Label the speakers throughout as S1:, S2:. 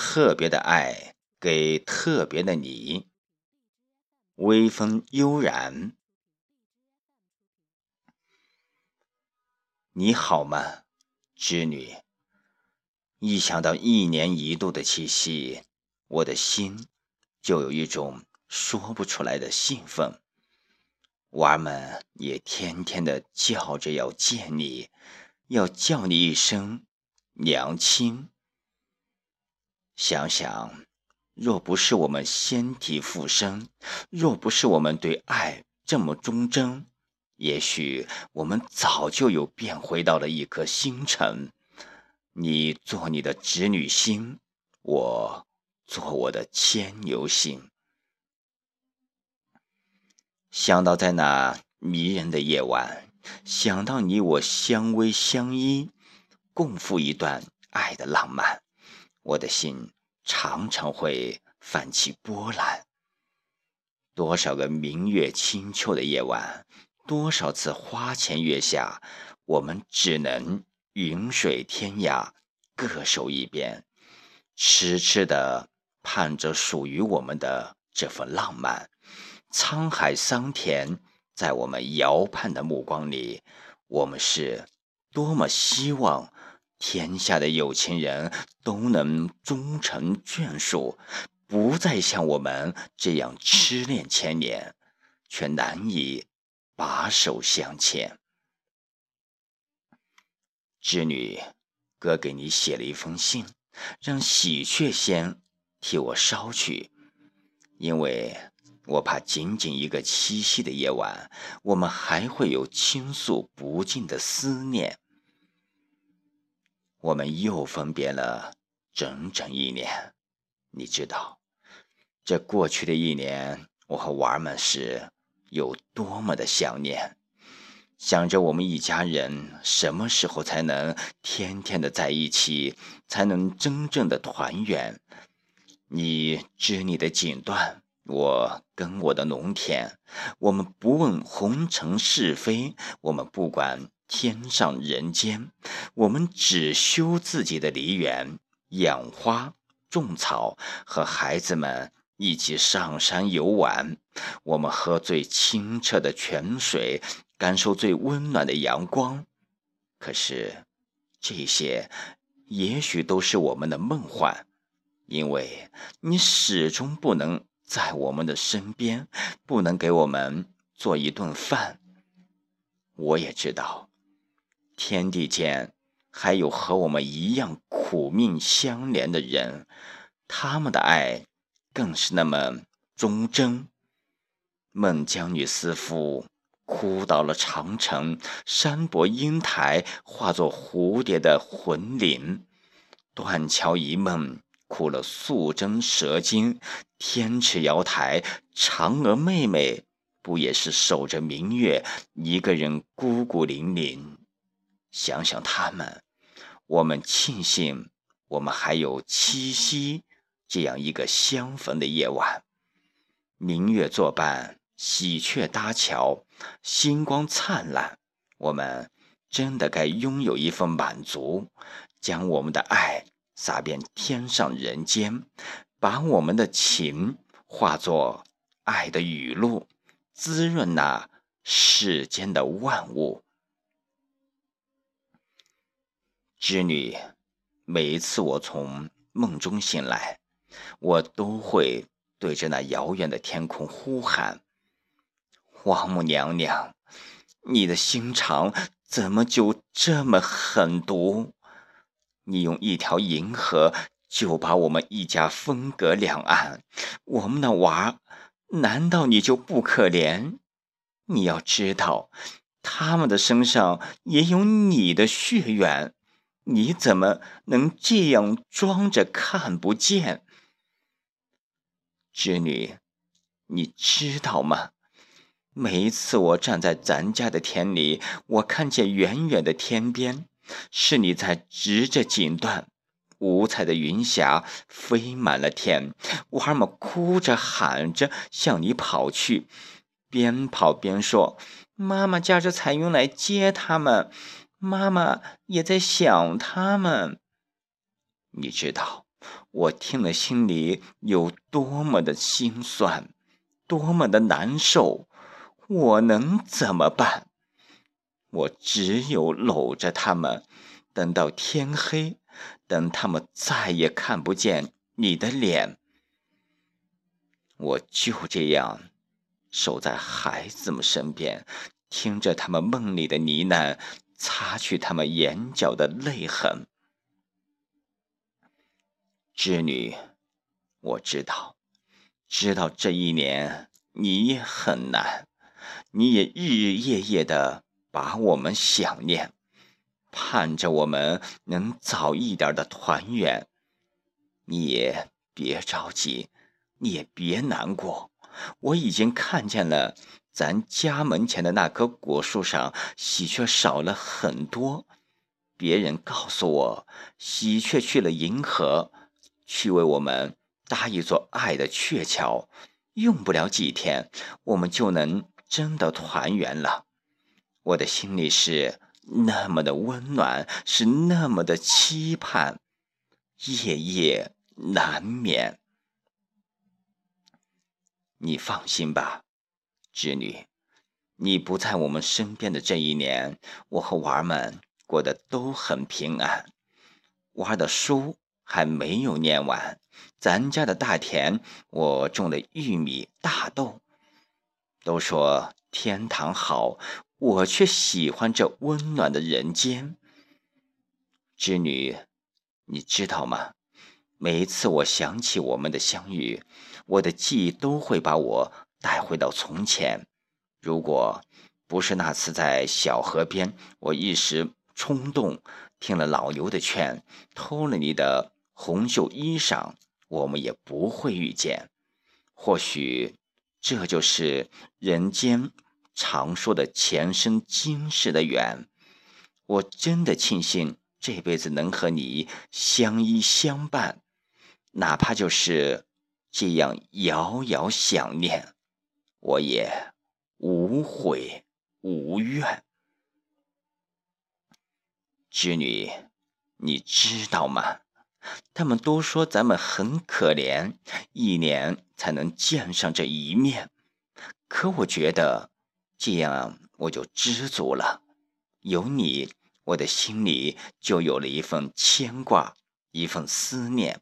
S1: 特别的爱给特别的你。微风悠然，你好吗，织女？一想到一年一度的七夕，我的心就有一种说不出来的兴奋。娃儿们也天天的叫着要见你，要叫你一声娘亲。想想。若不是我们先体复生，若不是我们对爱这么忠贞，也许我们早就有变回到了一颗星辰。你做你的织女星，我做我的牵牛星。想到在那迷人的夜晚，想到你我相偎相依，共赴一段爱的浪漫，我的心。常常会泛起波澜。多少个明月清秋的夜晚，多少次花前月下，我们只能云水天涯，各守一边，痴痴的盼着属于我们的这份浪漫。沧海桑田，在我们遥盼的目光里，我们是多么希望。天下的有情人都能终成眷属，不再像我们这样痴恋千年，却难以把手相牵。织女，哥给你写了一封信，让喜鹊仙替我捎去，因为我怕仅仅一个七夕的夜晚，我们还会有倾诉不尽的思念。我们又分别了整整一年，你知道，这过去的一年，我和娃儿们是有多么的想念，想着我们一家人什么时候才能天天的在一起，才能真正的团圆。你织你的锦缎，我耕我的农田，我们不问红尘是非，我们不管。天上人间，我们只修自己的梨园，养花种草，和孩子们一起上山游玩。我们喝最清澈的泉水，感受最温暖的阳光。可是，这些也许都是我们的梦幻，因为你始终不能在我们的身边，不能给我们做一顿饭。我也知道。天地间还有和我们一样苦命相连的人，他们的爱更是那么忠贞。孟姜女思夫哭到了长城，山伯英台化作蝴蝶的魂灵；断桥一梦哭了素贞蛇精，天池瑶台嫦娥妹妹不也是守着明月，一个人孤孤零零？想想他们，我们庆幸我们还有七夕这样一个相逢的夜晚。明月作伴，喜鹊搭桥，星光灿烂。我们真的该拥有一份满足，将我们的爱洒遍天上人间，把我们的情化作爱的雨露，滋润那世间的万物。织女，每一次我从梦中醒来，我都会对着那遥远的天空呼喊：“王母娘娘，你的心肠怎么就这么狠毒？你用一条银河就把我们一家分隔两岸，我们的娃，难道你就不可怜？你要知道，他们的身上也有你的血缘。”你怎么能这样装着看不见，织女？你知道吗？每一次我站在咱家的田里，我看见远远的天边，是你在织着锦缎，五彩的云霞飞满了天，娃儿们哭着喊着向你跑去，边跑边说：“妈妈驾着彩云来接他们。”妈妈也在想他们，你知道，我听了心里有多么的心酸，多么的难受。我能怎么办？我只有搂着他们，等到天黑，等他们再也看不见你的脸。我就这样守在孩子们身边，听着他们梦里的呢喃，擦去他们眼角的泪痕。织女，我知道，知道这一年你也很难，你也日日夜夜的。把我们想念，盼着我们能早一点的团圆。你也别着急，你也别难过。我已经看见了，咱家门前的那棵果树上喜鹊少了很多。别人告诉我，喜鹊去了银河，去为我们搭一座爱的鹊桥。用不了几天，我们就能真的团圆了。我的心里是那么的温暖，是那么的期盼，夜夜难眠。你放心吧，织女，你不在我们身边的这一年，我和娃儿们过得都很平安。娃儿的书还没有念完，咱家的大田我种了玉米、大豆。都说天堂好。我却喜欢这温暖的人间，织女，你知道吗？每一次我想起我们的相遇，我的记忆都会把我带回到从前。如果不是那次在小河边，我一时冲动，听了老牛的劝，偷了你的红袖衣裳，我们也不会遇见。或许这就是人间。常说的前生今世的缘，我真的庆幸这辈子能和你相依相伴，哪怕就是这样遥遥想念，我也无悔无怨。织女，你知道吗？他们都说咱们很可怜，一年才能见上这一面，可我觉得。这样我就知足了，有你，我的心里就有了一份牵挂，一份思念。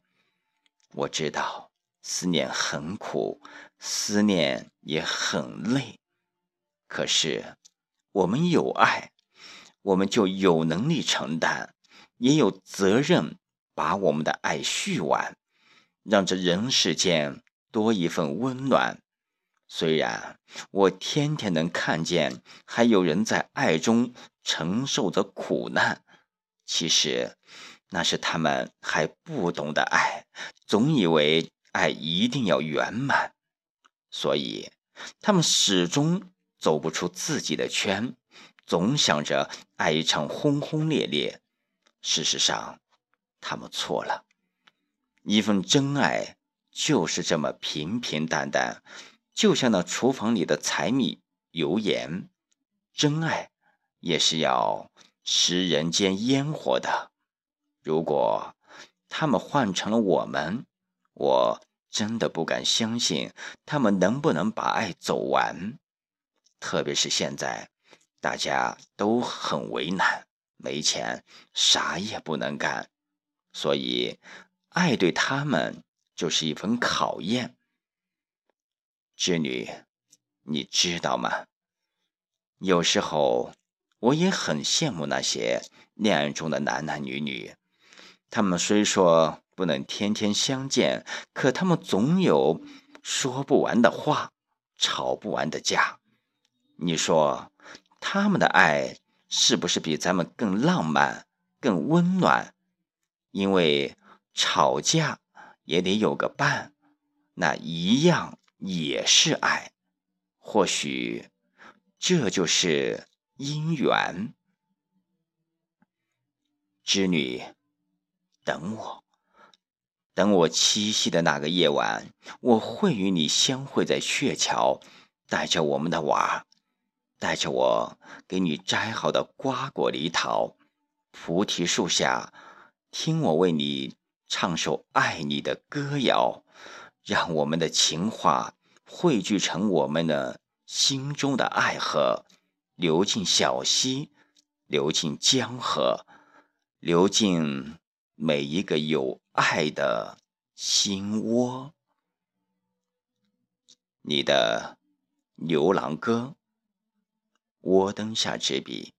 S1: 我知道思念很苦，思念也很累，可是我们有爱，我们就有能力承担，也有责任把我们的爱续完，让这人世间多一份温暖。虽然我天天能看见还有人在爱中承受着苦难，其实那是他们还不懂得爱，总以为爱一定要圆满，所以他们始终走不出自己的圈，总想着爱一场轰轰烈烈。事实上，他们错了，一份真爱就是这么平平淡淡。就像那厨房里的柴米油盐，真爱也是要食人间烟火的。如果他们换成了我们，我真的不敢相信他们能不能把爱走完。特别是现在，大家都很为难，没钱，啥也不能干，所以爱对他们就是一份考验。织女，你知道吗？有时候我也很羡慕那些恋爱中的男男女女。他们虽说不能天天相见，可他们总有说不完的话，吵不完的架。你说他们的爱是不是比咱们更浪漫、更温暖？因为吵架也得有个伴，那一样。也是爱，或许这就是姻缘。织女，等我，等我七夕的那个夜晚，我会与你相会在鹊桥，带着我们的娃，带着我给你摘好的瓜果梨桃，菩提树下，听我为你唱首爱你的歌谣，让我们的情话汇聚成我们的心中的爱河，流进小溪，流进江河，流进每一个有爱的心窝。你的牛郎歌，窝灯下执笔。